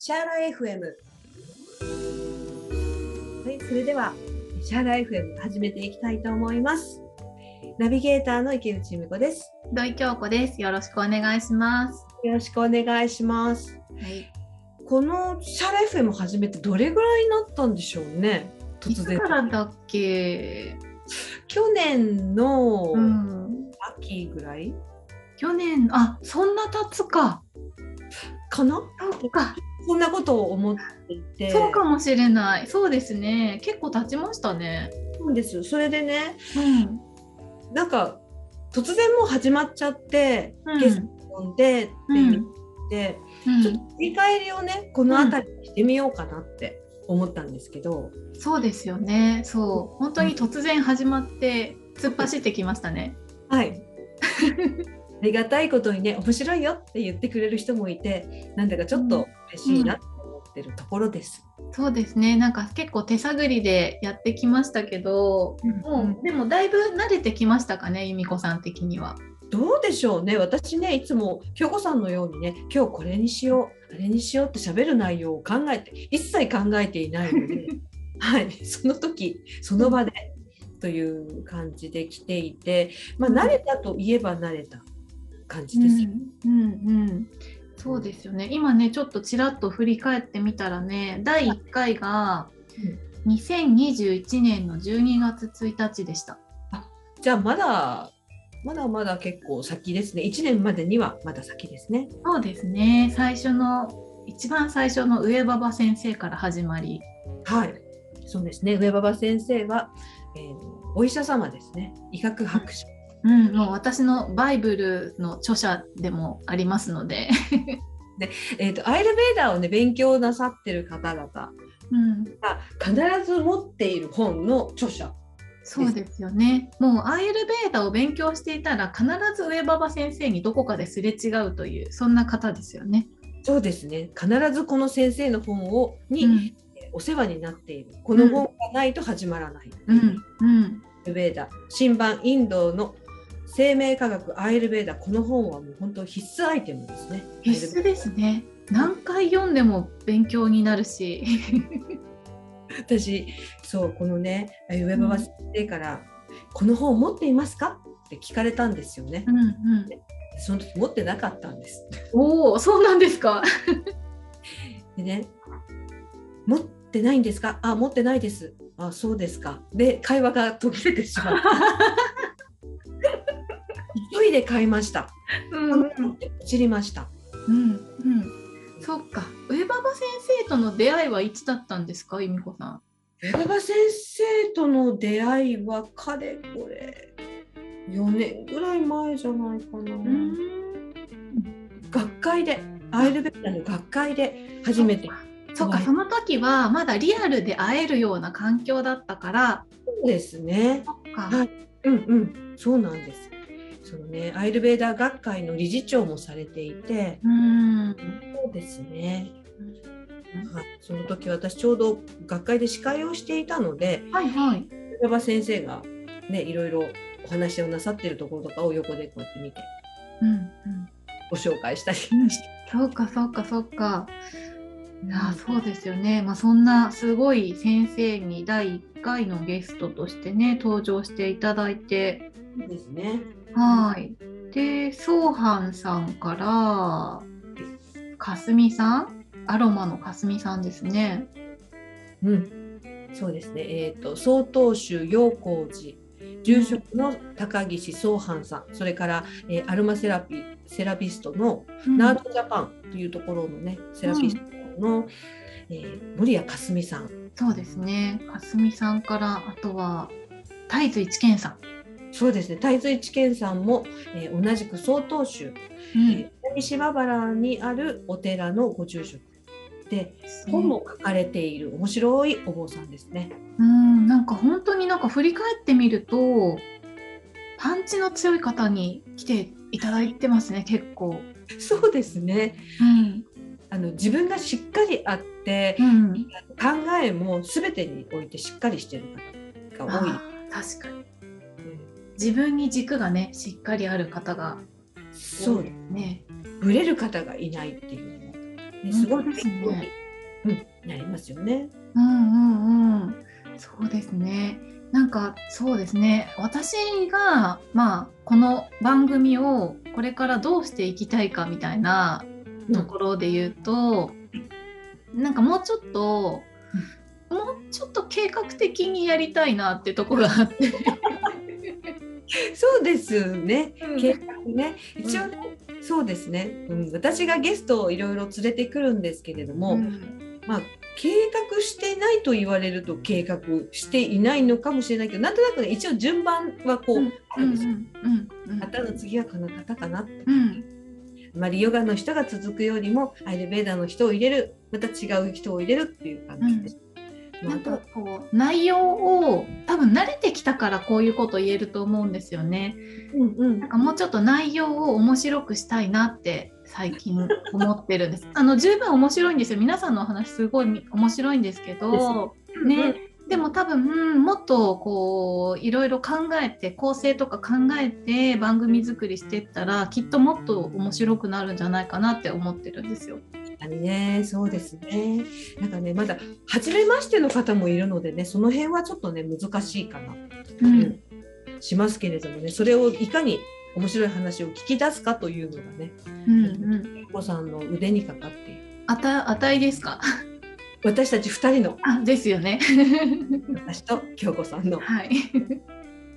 シャーラ FM。はい、それでは、シャーラ FM 始めていきたいと思います。ナビゲーターの池内由美子です。土井京子です。よろしくお願いします。よろしくお願いします。はい。このシャーラ FM 始めてどれぐらいになったんでしょうね？いつ突然か。らだっけ？去年のうん。秋ぐらい？去年あそんな経つか。かな？か。そんなことを思っていて。そうかもしれない。そうですね。結構経ちましたね。そうです。それでね、うん。なんか突然もう始まっちゃって、うんゲスト呼んでって言って、うんちょっと振り返りをねこの辺りにしてみようかなって思ったんですけど、そうですよね。そう。本当に突然始まって突っ走ってきましたね。はい ありがたいことにね面白いよって言ってくれる人もいてなんだかちょっと嬉しいなと思ってるところです。そうですね。なんか結構手探りでやってきましたけど、もうでもだいぶ慣れてきましたかね、由美子さん的には。どうでしょうね私ねいつも京子さんのようにね今日これにしようあれにしようって喋る内容を考えて一切考えていないので はいその時その場でという感じで来ていてまあ慣れたといえば慣れた感じです。うんうんうん、そうですよね。今ね、ちょっとちらっと振り返ってみたらね、第1回が2021年の12月1日でした。じゃあまだまだまだ結構先ですね1年までにはまだ先ですね。そうですね。最初の一番最初の上馬場先生から始まり、はいそうですね上馬場先生は、えーお医者様ですね医学博士。うん、もう私のバイブルの著者でもありますので、えー、とアイルベーダーをね勉強なさってる方々。がうん、必ず持っている本の著者そうですよね。もうアイルベーダを勉強していたら必ず上馬場先生にどこかですれ違うというそんな方ですよね。そうですね。必ずこの先生の本をに、うん。お世話になっている。この本がないと始まらない、うん。うん。アイルベーダ新版インドの生命科学アイルベーダこの本はもう本当必須アイテムですね。必須ですね。何回読んでも勉強になるし。私そうこのね上馬場先生から、この本持っていますか?」って聞かれたんですよねう。んうん、その時持ってなかったんです。おお、そうなんですか。でね「持ってないんですか?」「あ持ってないです」「あそうですか」で会話が途切れてしまった。で買いました。うんうん知りました。うんうん。そっか。上馬場先生との出会いはいつだったんですか、由美子さん。上馬場先生との出会いはかれこれ4年ぐらい前じゃないかな。学会でアイルベーダの学会で初めてそっか、その時はまだリアルで会えるような環境だったから。そうですねそっか。はいうんうんそうなんですそのねアイルベーダー学会の理事長もされていてうん。そうですね、はい、その時私ちょうど学会で司会をしていたのではいはい。先生がねいろいろお話をなさっているところとかを横でこうやって見てうんうん。ご紹介したりして、そうかそうかそうか。あそうですよね、まあ、そんなすごい先生に第1回のゲストとしてね登場していただいてそうですね。はい。でソーハンさんからかすみさん？アロマのかすみさんですね。うん、そうですね。えっ、と曹洞宗陽光寺。住職の高岸宗藩さん、それから、えーアロマセラピーセラピストのナートジャパンというところのね、セラピストの、えー森谷かすみさん、そうですね。かすみさんからあとは太津一健さん、そうですね。太蔵一健さんも、えー同じく曹洞宗、うんえー南島原にあるお寺のご住職で本も書かれている面白いお坊さんですね。うんなんか本当になんか振り返ってみるとパンチの強い方に来ていただいてますね結構。そうですね。うんあの自分がしっかりあって、うん、考えも全てにおいてしっかりしてる方が多い。確かに自分に軸がねしっかりある方がそうですね。ぶれる方がいないっていうのも、すごいですねうん、なりますよね。うんうんうん。そうですね。なんかそうですね。私がまあこの番組をこれからどうしていきたいかみたいなところで言うと、なんかもうちょっと、もうちょっと計画的にやりたいなってところがあって。そうですね。うん計画ね。一応ね、そうですね、うん。私がゲストをいろいろ連れてくるんですけれども、うんまあ計画してないと言われると計画していないのかもしれないけど、なんとなくね一応順番はこう、うんあるんですよ。うんうん方の次はこの方かなって。うんあまりヨガの人が続くよりもアイルベーダの人を入れるまた違う人を入れるっていう感じです。まあなんかこう内容を多分慣れてきたからこういうこと言えると思うんですよね。うんうんなんかもうちょっと内容を面白くしたいなって最近思ってるんです。あの十分面白いんですよ。皆さんのお話すごいみ面白いんですけど、ね、でも多分、うんもっとこういろいろ考えて構成とか考えて番組作りしていったらきっともっと面白くなるんじゃないかなって思ってるんですよ。にね、そうですね。なんかね、まだ初めましての方もいるのでね、その辺はちょっとね、難しいかな、うんしますけれどもね、それをいかに面白い話を聞き出すかというのがね、うんうん、お子さんの腕にかかっている。あた値ですか？私たち2人の、あですよね。私と京子さんのはい。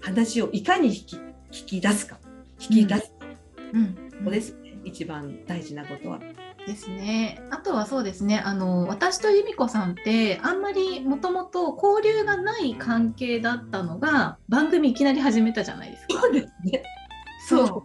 話をいかに引き引き出すか、引き出すか、うんここですね、一番大事なことは。ですね。あとはそうですね。あの私と由美子さんってあんまりもともと交流がない関係だったのが番組いきなり始めたじゃないですか。そうですね。そう。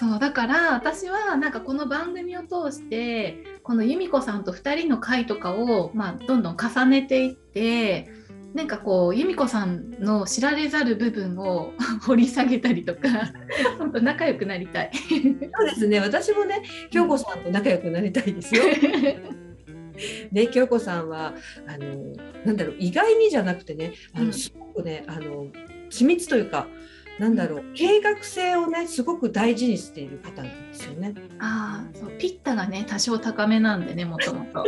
そうだから私はなんかこの番組を通してこの由美子さんと2人の回とかを、まあ、どんどん重ねていってなんかこう由美子さんの知られざる部分を 掘り下げたりとか本当仲良くなりたい。そうですね。私もね、京子さんと仲良くなりたいですよ。ね、京子さんはあのなんだろう意外にじゃなくてねあうんのすごくね、あの緻密というかなんだろう計画性をねすごく大事にしている方なんですよね。ああそうピッタがね多少高めなんでねもともと。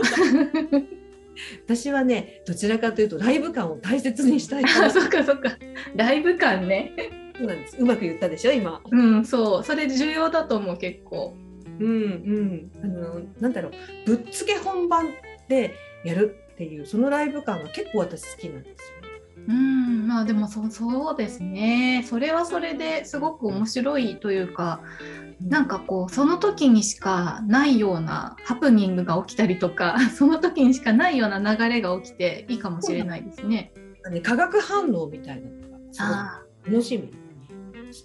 私はねどちらかというとライブ感を大切にしたいそっかそっかライブ感ね。そうなんですうまく言ったでしょ今。うんそうそれ重要だと思う結構。うんうんあのなんだろうぶっつけ本番でやるっていうそのライブ感が結構私好きなんですよ。うんまあでもそそうですね。それはそれですごく面白いというかなんかこうその時にしかないようなハプニングが起きたりとか その時にしかないような流れが起きていいかもしれないですね。ね化学反応みたいなのが楽しみに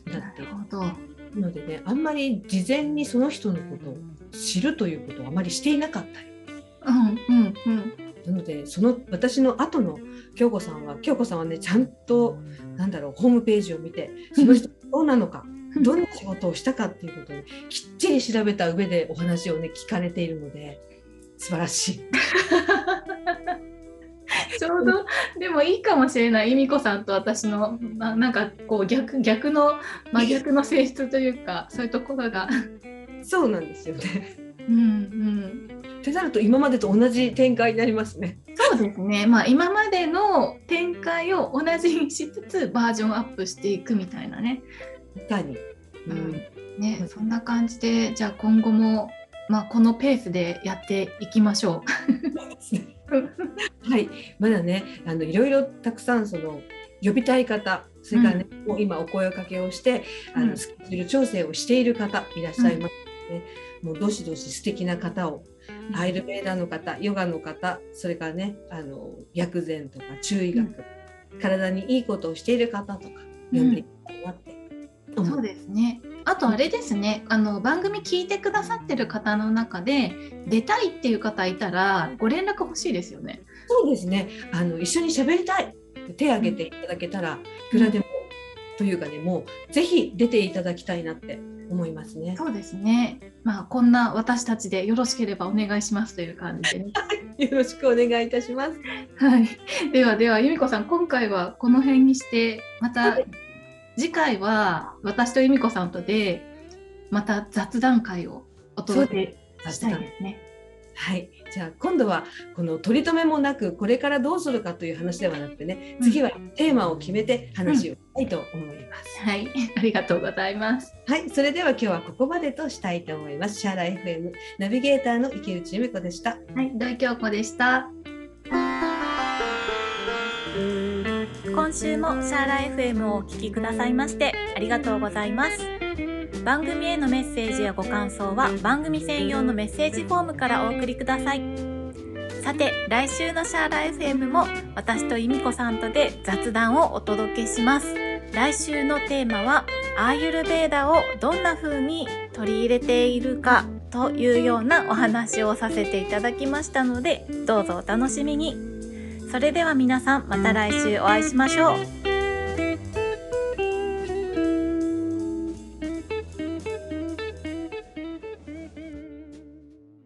あななって。いるるほど。のでねあんまり事前にその人のことを知るということをあまりしていなかったり。うんうんうん。なのでその私の後の京子さんは京子さんはねちゃんとなんだろうホームページを見てその人どうなのかどんな仕事をしたかっていうことをねきっちり調べた上でお話をね聞かれているので素晴らしい。ちょうどでもいいかもしれない由美子さんと私の、まあ、なんかこう逆逆の真逆の性質というかそういうところが。そうなんですよね。うんうん。ってなると今までと同じ展開になりますね。そうですね、まあ、今までの展開を同じにしつつバージョンアップしていくみたいなね。いかに。うん。ねそんな感じでじゃあ今後も、まあ、このペースでやっていきましょう。はい、まだね、あのいろいろたくさんその呼びたい方、それからね、もう今お声かけをして、あうん。のスケジュール調整をしている方いらっしゃいます。ので、もうどしどし素敵な方を、アイルベーダの方、ヨガの方、それからね、あの薬膳とか中医学、体にいいことをしている方とか呼んでいきたいなって思そうですねあとあれですねあの番組聞いてくださってる方の中で出たいっていう方いたらご連絡欲しいですよね。そうですね。あの一緒に喋りたい。手を挙げていただけたら、いくらでも、というかね、もうぜひ出ていただきたいなって思いますね。そうですねまあこんな私たちでよろしければお願いしますという感じでね。よろしくお願いいたします。はい、ではでは由美子さん今回はこの辺にしてまたはい次回は私と由美子さんとでまた雑談会をお届けしたいですね。はい、じゃあ今度はこの取り留めもなくこれからどうするかという話ではなくてね次はテーマを決めて話をしたいと思います。はい、ありがとうございます。はい、それでは今日はここまでとしたいと思います。シャーラ FM ナビゲーターの池内由美子でした。はい、土井京子でした。今週もシャーラ FM をお聞きくださいましてありがとうございます番組へのメッセージやご感想は番組専用のメッセージフォームからお送りください。さて来週のシャーラ FM も私と由美子さんとで雑談をお届けします。来週のテーマはアーユルベーダをどんな風に取り入れているかというようなお話をさせていただきましたのでどうぞお楽しみに。それでは皆さんまた来週お会いしましょう。